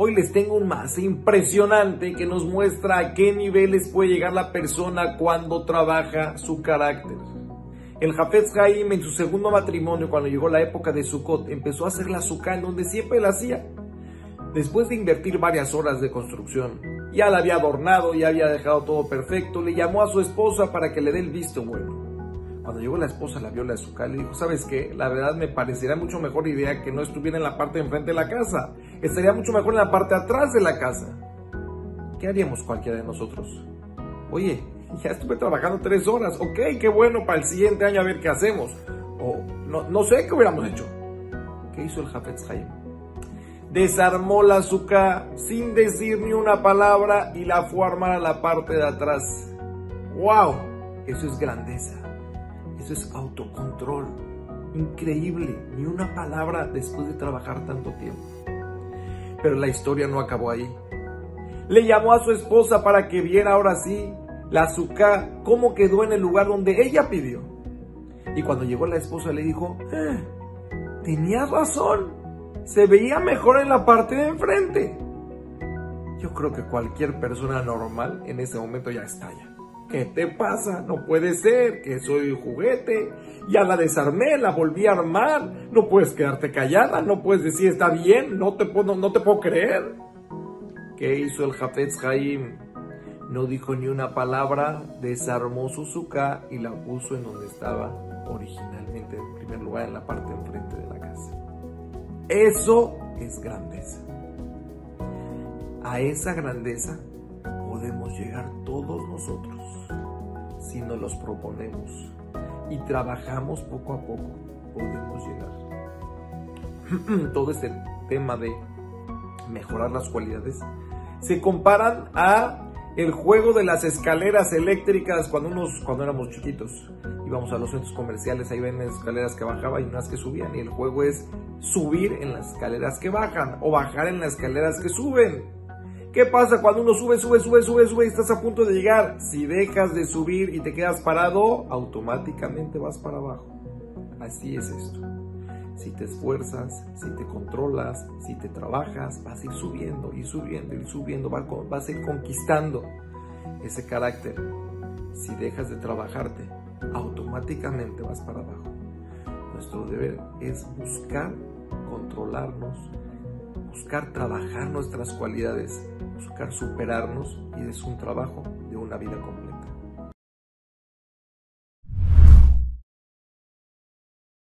Hoy les tengo un más impresionante que nos muestra a qué niveles puede llegar la persona cuando trabaja su carácter. El Jafetz Haim en su segundo matrimonio, cuando llegó la época de Sukkot, empezó a hacer la sukkah en donde siempre la hacía. Después de invertir varias horas de construcción, ya la había adornado, ya había dejado todo perfecto, le llamó a su esposa para que le dé el visto bueno. Cuando llegó la esposa, la vio la azúcar, le dijo, ¿sabes qué? La verdad me parecería mucho mejor idea que no estuviera en la parte de enfrente de la casa. Estaría mucho mejor en la parte de atrás de la casa. ¿Qué haríamos cualquiera de nosotros? Oye, ya estuve trabajando tres horas. Ok, qué bueno para el siguiente año a ver qué hacemos. O no, no sé qué hubiéramos hecho. ¿Qué hizo el Jafetz Haim? Desarmó la azúcar sin decir ni una palabra y la fue a armar a la parte de atrás. ¡Wow! Eso es grandeza. Eso es autocontrol. Increíble. Ni una palabra después de trabajar tanto tiempo. Pero la historia no acabó ahí. Le llamó a su esposa para que viera ahora sí la azúcar cómo quedó en el lugar donde ella pidió. Y cuando llegó la esposa le dijo, eh, tenías razón, se veía mejor en la parte de enfrente. Yo creo que cualquier persona normal en ese momento ya estalla. ¿Qué te pasa? No puede ser, que soy juguete. Ya la desarmé, la volví a armar. No puedes quedarte callada, no puedes decir está bien, no te puedo, no te puedo creer. ¿Qué hizo el Jafetz Haim? No dijo ni una palabra, desarmó su suka y la puso en donde estaba originalmente, en primer lugar, en la parte enfrente de la casa. Eso es grandeza. A esa grandeza podemos llegar todos nosotros si nos los proponemos y trabajamos poco a poco, podemos llegar. Todo este tema de mejorar las cualidades se comparan a el juego de las escaleras eléctricas cuando unos cuando éramos chiquitos íbamos a los centros comerciales ahí ven escaleras que bajaban y unas que subían y el juego es subir en las escaleras que bajan o bajar en las escaleras que suben ¿Qué pasa cuando uno sube, sube, sube, sube, sube y estás a punto de llegar? Si dejas de subir y te quedas parado, automáticamente vas para abajo. Así es esto. Si te esfuerzas, si te controlas, si te trabajas, vas a ir subiendo, y subiendo, y subiendo, vas a ir conquistando ese carácter. Si dejas de trabajarte, automáticamente vas para abajo. Nuestro deber es buscar controlarnos, buscar trabajar nuestras cualidades, buscar superarnos y es un trabajo de una vida completa.